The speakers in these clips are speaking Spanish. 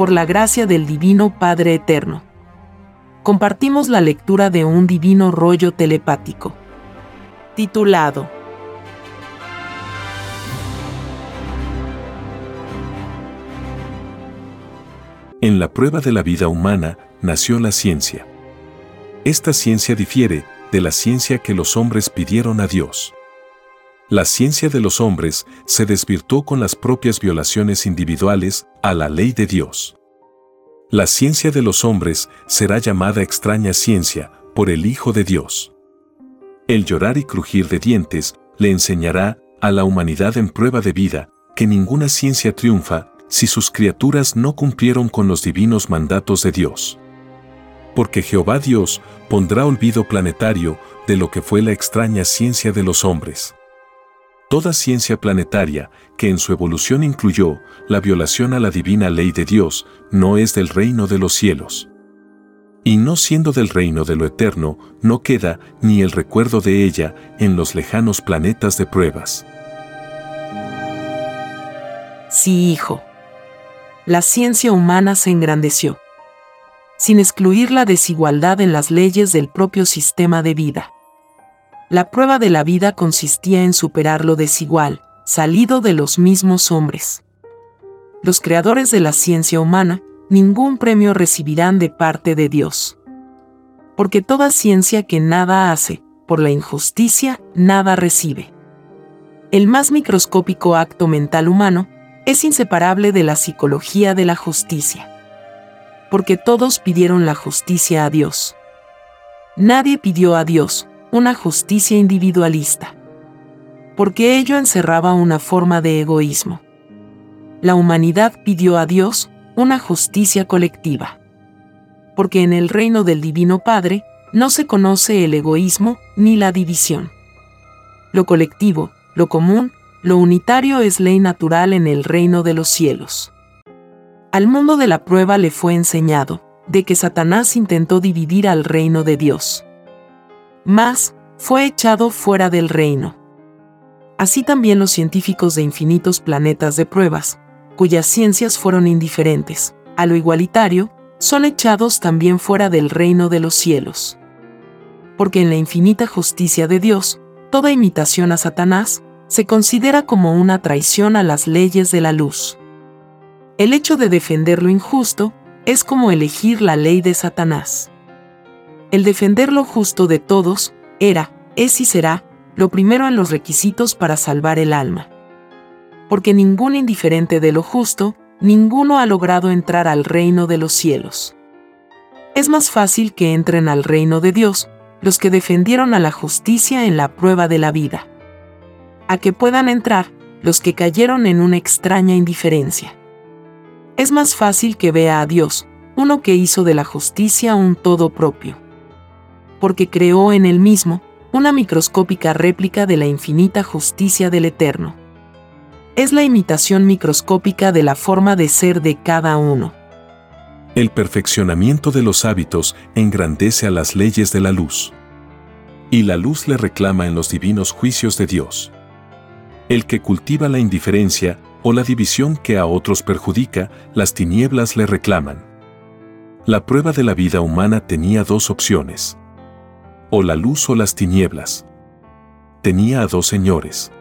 por la gracia del Divino Padre Eterno. Compartimos la lectura de un divino rollo telepático. Titulado En la prueba de la vida humana nació la ciencia. Esta ciencia difiere de la ciencia que los hombres pidieron a Dios. La ciencia de los hombres se desvirtuó con las propias violaciones individuales a la ley de Dios. La ciencia de los hombres será llamada extraña ciencia por el Hijo de Dios. El llorar y crujir de dientes le enseñará a la humanidad en prueba de vida que ninguna ciencia triunfa si sus criaturas no cumplieron con los divinos mandatos de Dios. Porque Jehová Dios pondrá olvido planetario de lo que fue la extraña ciencia de los hombres. Toda ciencia planetaria, que en su evolución incluyó la violación a la divina ley de Dios, no es del reino de los cielos. Y no siendo del reino de lo eterno, no queda ni el recuerdo de ella en los lejanos planetas de pruebas. Sí, hijo la ciencia humana se engrandeció, sin excluir la desigualdad en las leyes del propio sistema de vida. La prueba de la vida consistía en superar lo desigual, salido de los mismos hombres. Los creadores de la ciencia humana ningún premio recibirán de parte de Dios. Porque toda ciencia que nada hace, por la injusticia, nada recibe. El más microscópico acto mental humano es inseparable de la psicología de la justicia. Porque todos pidieron la justicia a Dios. Nadie pidió a Dios una justicia individualista. Porque ello encerraba una forma de egoísmo. La humanidad pidió a Dios una justicia colectiva. Porque en el reino del Divino Padre no se conoce el egoísmo ni la división. Lo colectivo, lo común, lo unitario es ley natural en el reino de los cielos. Al mundo de la prueba le fue enseñado, de que Satanás intentó dividir al reino de Dios. Mas, fue echado fuera del reino. Así también los científicos de infinitos planetas de pruebas, cuyas ciencias fueron indiferentes, a lo igualitario, son echados también fuera del reino de los cielos. Porque en la infinita justicia de Dios, toda imitación a Satanás, se considera como una traición a las leyes de la luz. El hecho de defender lo injusto es como elegir la ley de Satanás. El defender lo justo de todos era, es y será, lo primero en los requisitos para salvar el alma. Porque ningún indiferente de lo justo, ninguno ha logrado entrar al reino de los cielos. Es más fácil que entren al reino de Dios los que defendieron a la justicia en la prueba de la vida a que puedan entrar los que cayeron en una extraña indiferencia. Es más fácil que vea a Dios, uno que hizo de la justicia un todo propio. Porque creó en él mismo una microscópica réplica de la infinita justicia del Eterno. Es la imitación microscópica de la forma de ser de cada uno. El perfeccionamiento de los hábitos engrandece a las leyes de la luz. Y la luz le reclama en los divinos juicios de Dios. El que cultiva la indiferencia o la división que a otros perjudica, las tinieblas le reclaman. La prueba de la vida humana tenía dos opciones. O la luz o las tinieblas. Tenía a dos señores.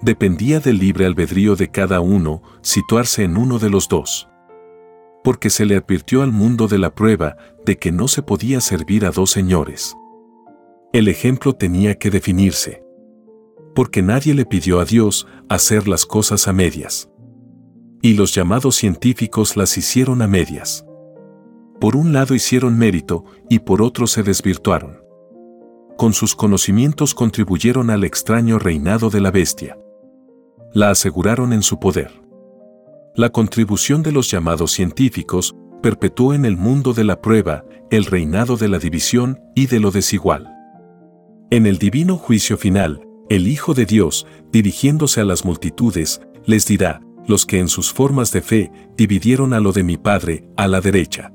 Dependía del libre albedrío de cada uno situarse en uno de los dos. Porque se le advirtió al mundo de la prueba de que no se podía servir a dos señores. El ejemplo tenía que definirse porque nadie le pidió a Dios hacer las cosas a medias. Y los llamados científicos las hicieron a medias. Por un lado hicieron mérito y por otro se desvirtuaron. Con sus conocimientos contribuyeron al extraño reinado de la bestia. La aseguraron en su poder. La contribución de los llamados científicos perpetuó en el mundo de la prueba el reinado de la división y de lo desigual. En el divino juicio final, el Hijo de Dios, dirigiéndose a las multitudes, les dirá, los que en sus formas de fe dividieron a lo de mi Padre a la derecha.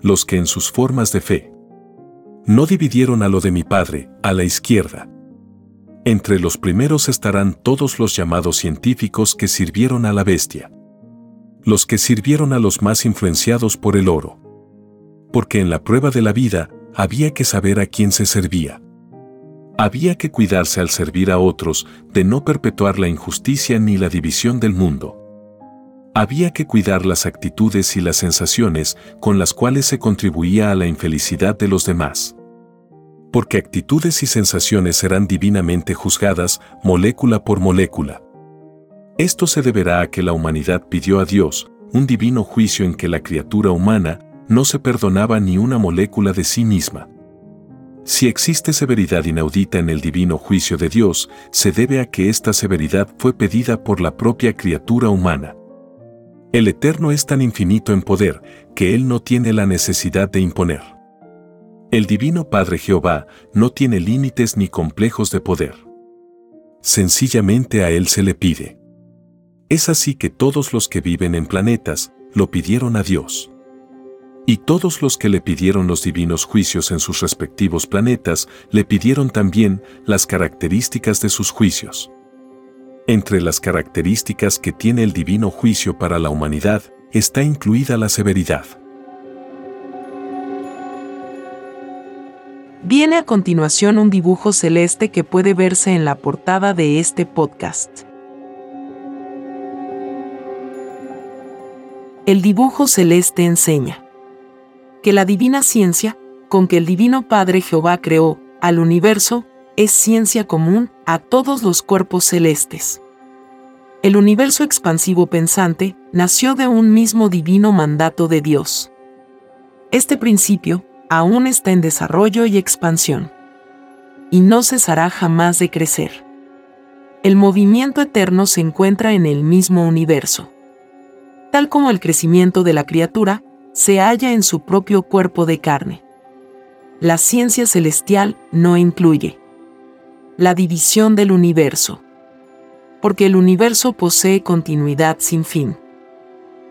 Los que en sus formas de fe no dividieron a lo de mi Padre a la izquierda. Entre los primeros estarán todos los llamados científicos que sirvieron a la bestia. Los que sirvieron a los más influenciados por el oro. Porque en la prueba de la vida había que saber a quién se servía. Había que cuidarse al servir a otros de no perpetuar la injusticia ni la división del mundo. Había que cuidar las actitudes y las sensaciones con las cuales se contribuía a la infelicidad de los demás. Porque actitudes y sensaciones serán divinamente juzgadas molécula por molécula. Esto se deberá a que la humanidad pidió a Dios un divino juicio en que la criatura humana no se perdonaba ni una molécula de sí misma. Si existe severidad inaudita en el divino juicio de Dios, se debe a que esta severidad fue pedida por la propia criatura humana. El Eterno es tan infinito en poder que Él no tiene la necesidad de imponer. El Divino Padre Jehová no tiene límites ni complejos de poder. Sencillamente a Él se le pide. Es así que todos los que viven en planetas lo pidieron a Dios. Y todos los que le pidieron los divinos juicios en sus respectivos planetas le pidieron también las características de sus juicios. Entre las características que tiene el divino juicio para la humanidad está incluida la severidad. Viene a continuación un dibujo celeste que puede verse en la portada de este podcast. El dibujo celeste enseña que la divina ciencia, con que el divino Padre Jehová creó al universo, es ciencia común a todos los cuerpos celestes. El universo expansivo pensante nació de un mismo divino mandato de Dios. Este principio aún está en desarrollo y expansión. Y no cesará jamás de crecer. El movimiento eterno se encuentra en el mismo universo. Tal como el crecimiento de la criatura se halla en su propio cuerpo de carne. La ciencia celestial no incluye la división del universo. Porque el universo posee continuidad sin fin.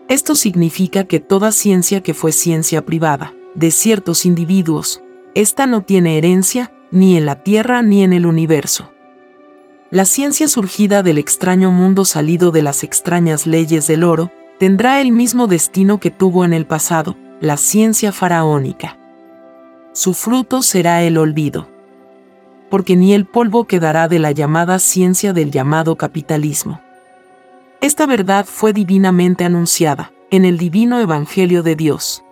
Esto significa que toda ciencia que fue ciencia privada, de ciertos individuos, esta no tiene herencia ni en la Tierra ni en el universo. La ciencia surgida del extraño mundo salido de las extrañas leyes del oro, tendrá el mismo destino que tuvo en el pasado, la ciencia faraónica. Su fruto será el olvido porque ni el polvo quedará de la llamada ciencia del llamado capitalismo. Esta verdad fue divinamente anunciada en el divino Evangelio de Dios.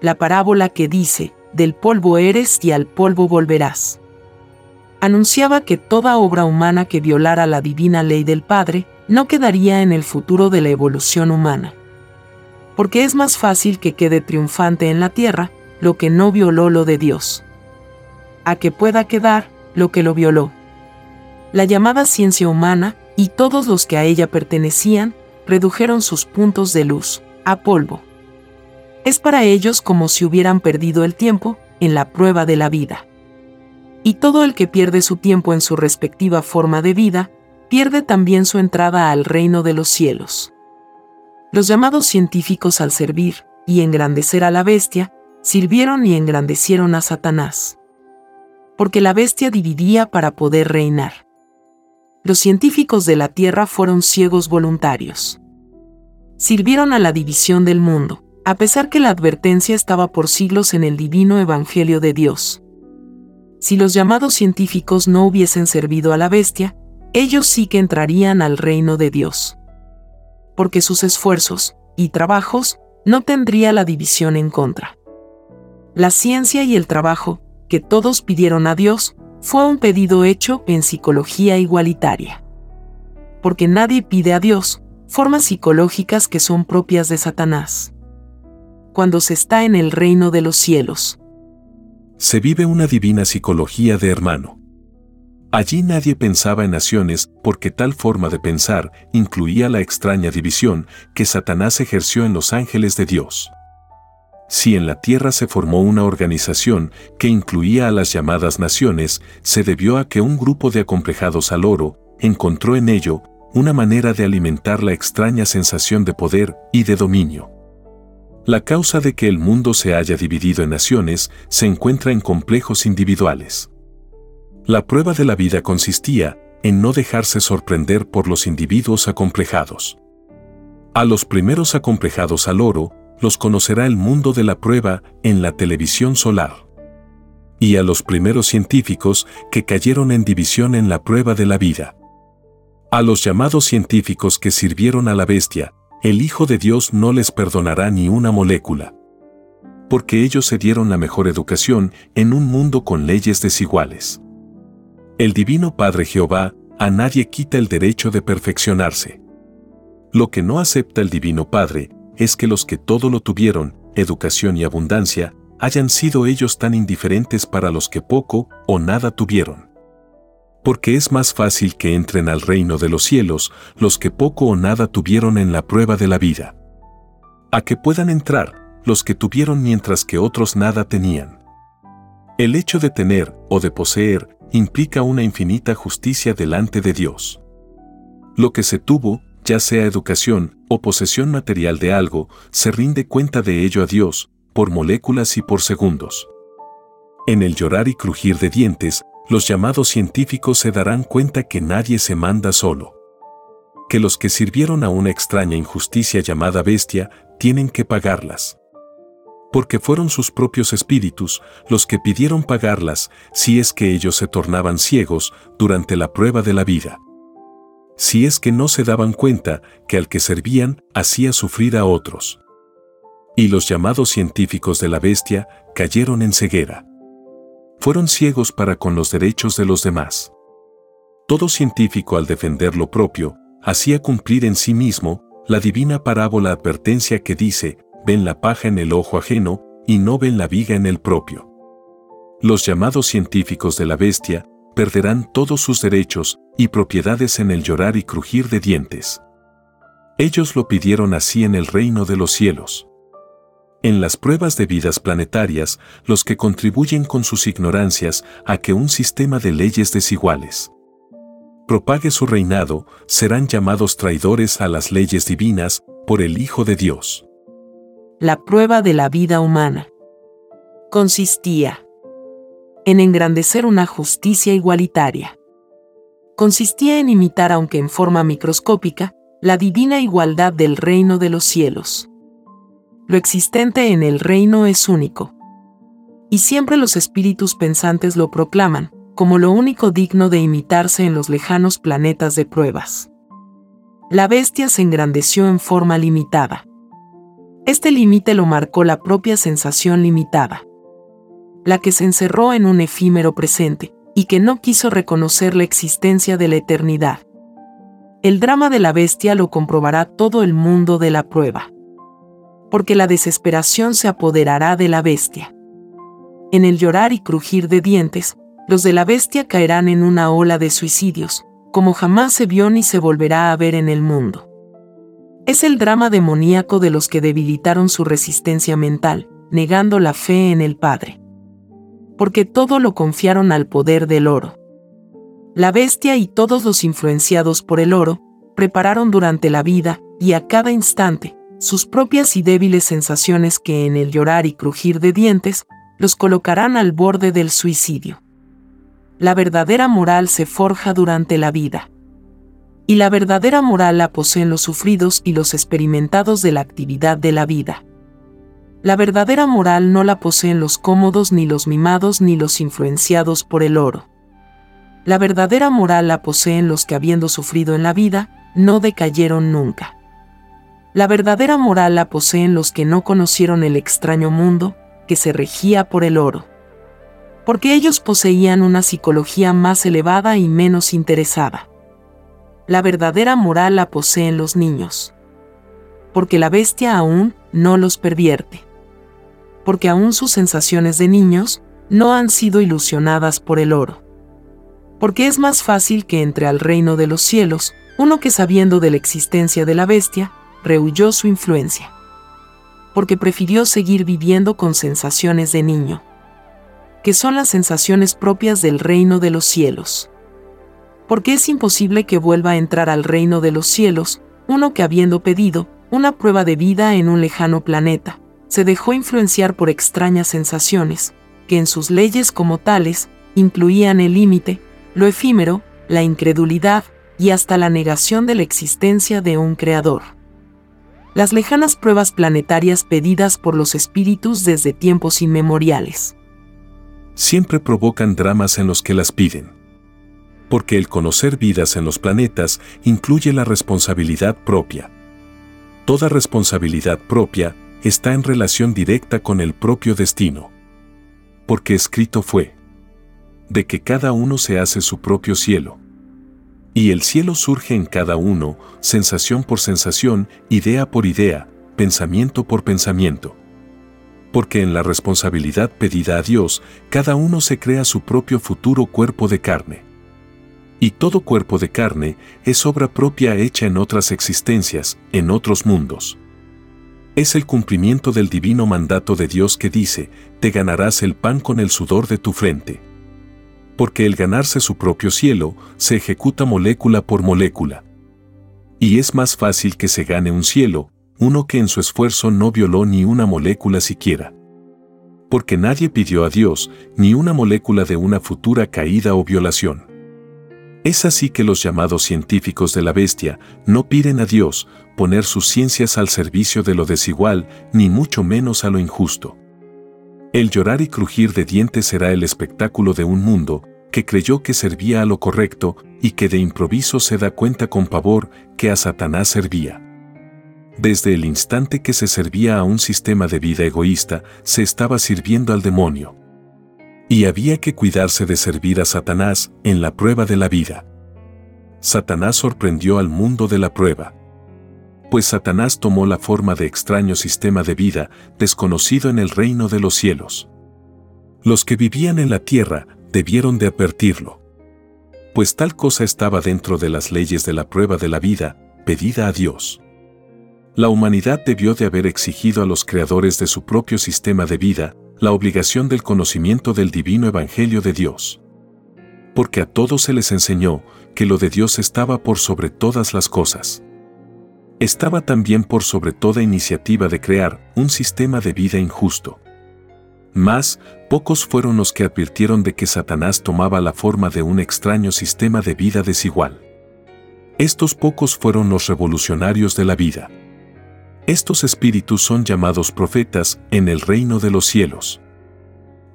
La parábola que dice, del polvo eres y al polvo volverás. Anunciaba que toda obra humana que violara la divina ley del Padre no quedaría en el futuro de la evolución humana. Porque es más fácil que quede triunfante en la tierra lo que no violó lo de Dios a que pueda quedar lo que lo violó. La llamada ciencia humana y todos los que a ella pertenecían redujeron sus puntos de luz a polvo. Es para ellos como si hubieran perdido el tiempo en la prueba de la vida. Y todo el que pierde su tiempo en su respectiva forma de vida, pierde también su entrada al reino de los cielos. Los llamados científicos al servir y engrandecer a la bestia, sirvieron y engrandecieron a Satanás porque la bestia dividía para poder reinar. Los científicos de la Tierra fueron ciegos voluntarios. Sirvieron a la división del mundo, a pesar que la advertencia estaba por siglos en el divino Evangelio de Dios. Si los llamados científicos no hubiesen servido a la bestia, ellos sí que entrarían al reino de Dios. Porque sus esfuerzos y trabajos no tendría la división en contra. La ciencia y el trabajo que todos pidieron a Dios, fue un pedido hecho en psicología igualitaria. Porque nadie pide a Dios formas psicológicas que son propias de Satanás. Cuando se está en el reino de los cielos. Se vive una divina psicología de hermano. Allí nadie pensaba en naciones porque tal forma de pensar incluía la extraña división que Satanás ejerció en los ángeles de Dios. Si en la Tierra se formó una organización que incluía a las llamadas naciones, se debió a que un grupo de acomplejados al oro encontró en ello una manera de alimentar la extraña sensación de poder y de dominio. La causa de que el mundo se haya dividido en naciones se encuentra en complejos individuales. La prueba de la vida consistía en no dejarse sorprender por los individuos acomplejados. A los primeros acomplejados al oro, los conocerá el mundo de la prueba en la televisión solar. Y a los primeros científicos que cayeron en división en la prueba de la vida. A los llamados científicos que sirvieron a la bestia, el Hijo de Dios no les perdonará ni una molécula. Porque ellos se dieron la mejor educación en un mundo con leyes desiguales. El Divino Padre Jehová a nadie quita el derecho de perfeccionarse. Lo que no acepta el Divino Padre es que los que todo lo tuvieron, educación y abundancia, hayan sido ellos tan indiferentes para los que poco o nada tuvieron. Porque es más fácil que entren al reino de los cielos los que poco o nada tuvieron en la prueba de la vida. A que puedan entrar los que tuvieron mientras que otros nada tenían. El hecho de tener o de poseer implica una infinita justicia delante de Dios. Lo que se tuvo, ya sea educación o posesión material de algo, se rinde cuenta de ello a Dios, por moléculas y por segundos. En el llorar y crujir de dientes, los llamados científicos se darán cuenta que nadie se manda solo. Que los que sirvieron a una extraña injusticia llamada bestia tienen que pagarlas. Porque fueron sus propios espíritus los que pidieron pagarlas si es que ellos se tornaban ciegos durante la prueba de la vida si es que no se daban cuenta que al que servían hacía sufrir a otros. Y los llamados científicos de la bestia cayeron en ceguera. Fueron ciegos para con los derechos de los demás. Todo científico al defender lo propio, hacía cumplir en sí mismo la divina parábola advertencia que dice, ven la paja en el ojo ajeno y no ven la viga en el propio. Los llamados científicos de la bestia perderán todos sus derechos y propiedades en el llorar y crujir de dientes. Ellos lo pidieron así en el reino de los cielos. En las pruebas de vidas planetarias, los que contribuyen con sus ignorancias a que un sistema de leyes desiguales propague su reinado, serán llamados traidores a las leyes divinas por el Hijo de Dios. La prueba de la vida humana consistía en engrandecer una justicia igualitaria. Consistía en imitar, aunque en forma microscópica, la divina igualdad del reino de los cielos. Lo existente en el reino es único. Y siempre los espíritus pensantes lo proclaman, como lo único digno de imitarse en los lejanos planetas de pruebas. La bestia se engrandeció en forma limitada. Este límite lo marcó la propia sensación limitada la que se encerró en un efímero presente, y que no quiso reconocer la existencia de la eternidad. El drama de la bestia lo comprobará todo el mundo de la prueba. Porque la desesperación se apoderará de la bestia. En el llorar y crujir de dientes, los de la bestia caerán en una ola de suicidios, como jamás se vio ni se volverá a ver en el mundo. Es el drama demoníaco de los que debilitaron su resistencia mental, negando la fe en el Padre porque todo lo confiaron al poder del oro. La bestia y todos los influenciados por el oro, prepararon durante la vida, y a cada instante, sus propias y débiles sensaciones que en el llorar y crujir de dientes, los colocarán al borde del suicidio. La verdadera moral se forja durante la vida. Y la verdadera moral la poseen los sufridos y los experimentados de la actividad de la vida. La verdadera moral no la poseen los cómodos ni los mimados ni los influenciados por el oro. La verdadera moral la poseen los que habiendo sufrido en la vida, no decayeron nunca. La verdadera moral la poseen los que no conocieron el extraño mundo, que se regía por el oro. Porque ellos poseían una psicología más elevada y menos interesada. La verdadera moral la poseen los niños. Porque la bestia aún no los pervierte porque aún sus sensaciones de niños no han sido ilusionadas por el oro. Porque es más fácil que entre al reino de los cielos uno que sabiendo de la existencia de la bestia, rehuyó su influencia. Porque prefirió seguir viviendo con sensaciones de niño, que son las sensaciones propias del reino de los cielos. Porque es imposible que vuelva a entrar al reino de los cielos uno que habiendo pedido una prueba de vida en un lejano planeta, se dejó influenciar por extrañas sensaciones, que en sus leyes como tales incluían el límite, lo efímero, la incredulidad y hasta la negación de la existencia de un creador. Las lejanas pruebas planetarias pedidas por los espíritus desde tiempos inmemoriales. Siempre provocan dramas en los que las piden. Porque el conocer vidas en los planetas incluye la responsabilidad propia. Toda responsabilidad propia está en relación directa con el propio destino. Porque escrito fue, de que cada uno se hace su propio cielo. Y el cielo surge en cada uno, sensación por sensación, idea por idea, pensamiento por pensamiento. Porque en la responsabilidad pedida a Dios, cada uno se crea su propio futuro cuerpo de carne. Y todo cuerpo de carne es obra propia hecha en otras existencias, en otros mundos. Es el cumplimiento del divino mandato de Dios que dice, te ganarás el pan con el sudor de tu frente porque el ganarse su propio cielo se ejecuta molécula por molécula. Y es más fácil que se gane un cielo, uno que en su esfuerzo no violó ni una molécula siquiera. Porque nadie pidió a Dios ni una molécula de una futura caída o violación. Es así que los llamados científicos de la bestia no piden a Dios poner sus ciencias al servicio de lo desigual, ni mucho menos a lo injusto. El llorar y crujir de dientes será el espectáculo de un mundo que creyó que servía a lo correcto y que de improviso se da cuenta con pavor que a Satanás servía. Desde el instante que se servía a un sistema de vida egoísta, se estaba sirviendo al demonio. Y había que cuidarse de servir a Satanás en la prueba de la vida. Satanás sorprendió al mundo de la prueba pues Satanás tomó la forma de extraño sistema de vida desconocido en el reino de los cielos. Los que vivían en la tierra debieron de advertirlo. Pues tal cosa estaba dentro de las leyes de la prueba de la vida, pedida a Dios. La humanidad debió de haber exigido a los creadores de su propio sistema de vida la obligación del conocimiento del divino evangelio de Dios. Porque a todos se les enseñó que lo de Dios estaba por sobre todas las cosas estaba también por sobre toda iniciativa de crear un sistema de vida injusto. Más, pocos fueron los que advirtieron de que Satanás tomaba la forma de un extraño sistema de vida desigual. Estos pocos fueron los revolucionarios de la vida. Estos espíritus son llamados profetas en el reino de los cielos.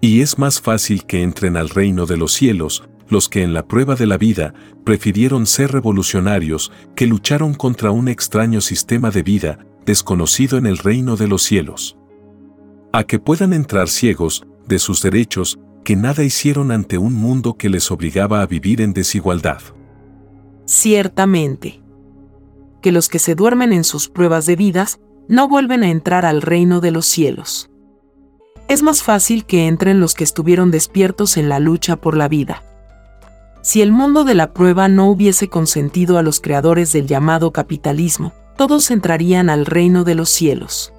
Y es más fácil que entren al reino de los cielos los que en la prueba de la vida prefirieron ser revolucionarios que lucharon contra un extraño sistema de vida desconocido en el reino de los cielos. A que puedan entrar ciegos de sus derechos que nada hicieron ante un mundo que les obligaba a vivir en desigualdad. Ciertamente. Que los que se duermen en sus pruebas de vidas no vuelven a entrar al reino de los cielos. Es más fácil que entren los que estuvieron despiertos en la lucha por la vida. Si el mundo de la prueba no hubiese consentido a los creadores del llamado capitalismo, todos entrarían al reino de los cielos.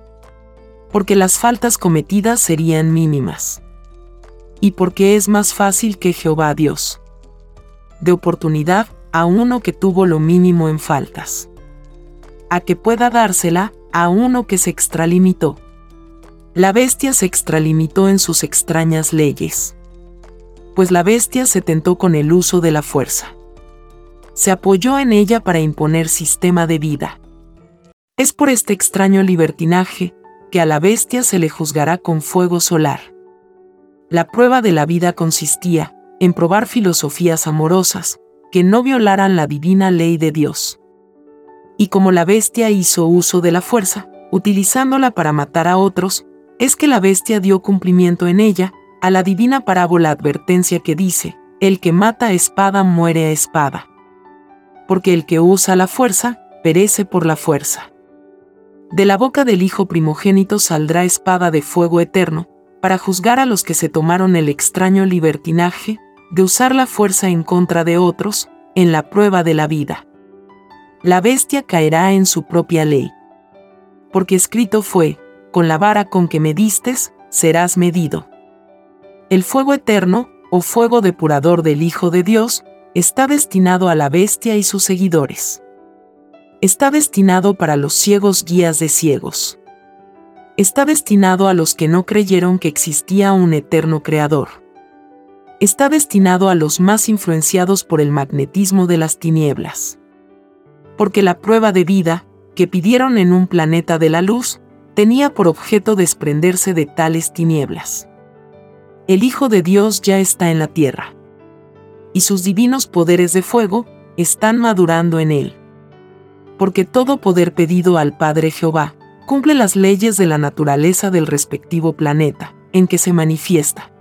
Porque las faltas cometidas serían mínimas. Y porque es más fácil que Jehová Dios. De oportunidad a uno que tuvo lo mínimo en faltas. A que pueda dársela a uno que se extralimitó. La bestia se extralimitó en sus extrañas leyes pues la bestia se tentó con el uso de la fuerza. Se apoyó en ella para imponer sistema de vida. Es por este extraño libertinaje que a la bestia se le juzgará con fuego solar. La prueba de la vida consistía en probar filosofías amorosas que no violaran la divina ley de Dios. Y como la bestia hizo uso de la fuerza, utilizándola para matar a otros, es que la bestia dio cumplimiento en ella a la divina parábola advertencia que dice, el que mata a espada muere a espada. Porque el que usa la fuerza, perece por la fuerza. De la boca del Hijo primogénito saldrá espada de fuego eterno, para juzgar a los que se tomaron el extraño libertinaje de usar la fuerza en contra de otros, en la prueba de la vida. La bestia caerá en su propia ley. Porque escrito fue, con la vara con que me distes, serás medido. El fuego eterno, o fuego depurador del Hijo de Dios, está destinado a la bestia y sus seguidores. Está destinado para los ciegos guías de ciegos. Está destinado a los que no creyeron que existía un eterno creador. Está destinado a los más influenciados por el magnetismo de las tinieblas. Porque la prueba de vida que pidieron en un planeta de la luz, tenía por objeto desprenderse de tales tinieblas. El Hijo de Dios ya está en la tierra. Y sus divinos poderes de fuego están madurando en él. Porque todo poder pedido al Padre Jehová cumple las leyes de la naturaleza del respectivo planeta en que se manifiesta.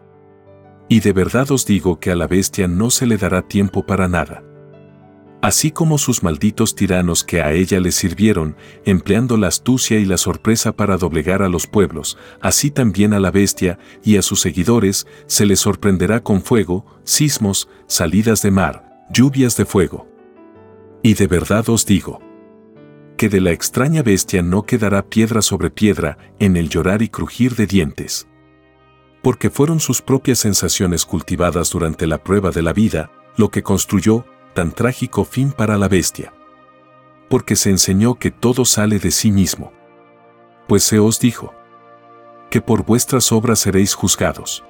Y de verdad os digo que a la bestia no se le dará tiempo para nada así como sus malditos tiranos que a ella le sirvieron, empleando la astucia y la sorpresa para doblegar a los pueblos, así también a la bestia y a sus seguidores se les sorprenderá con fuego, sismos, salidas de mar, lluvias de fuego. Y de verdad os digo, que de la extraña bestia no quedará piedra sobre piedra en el llorar y crujir de dientes. Porque fueron sus propias sensaciones cultivadas durante la prueba de la vida, lo que construyó, tan trágico fin para la bestia. Porque se enseñó que todo sale de sí mismo. Pues se os dijo, que por vuestras obras seréis juzgados.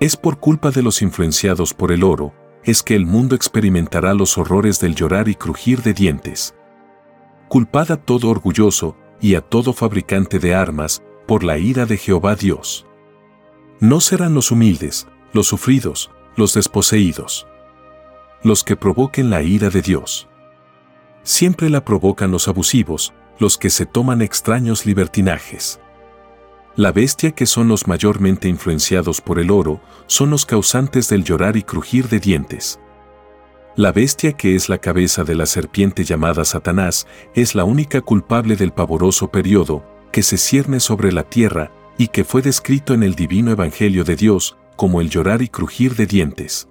Es por culpa de los influenciados por el oro, es que el mundo experimentará los horrores del llorar y crujir de dientes. Culpad a todo orgulloso y a todo fabricante de armas por la ira de Jehová Dios. No serán los humildes, los sufridos, los desposeídos los que provoquen la ira de Dios. Siempre la provocan los abusivos, los que se toman extraños libertinajes. La bestia que son los mayormente influenciados por el oro son los causantes del llorar y crujir de dientes. La bestia que es la cabeza de la serpiente llamada Satanás es la única culpable del pavoroso periodo que se cierne sobre la tierra y que fue descrito en el divino Evangelio de Dios como el llorar y crujir de dientes.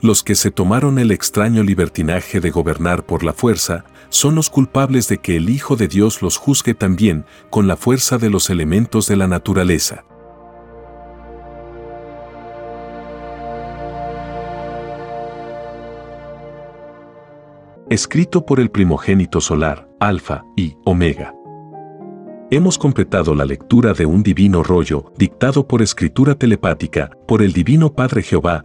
Los que se tomaron el extraño libertinaje de gobernar por la fuerza son los culpables de que el Hijo de Dios los juzgue también con la fuerza de los elementos de la naturaleza. Escrito por el primogénito solar, Alfa y Omega. Hemos completado la lectura de un divino rollo, dictado por escritura telepática, por el Divino Padre Jehová,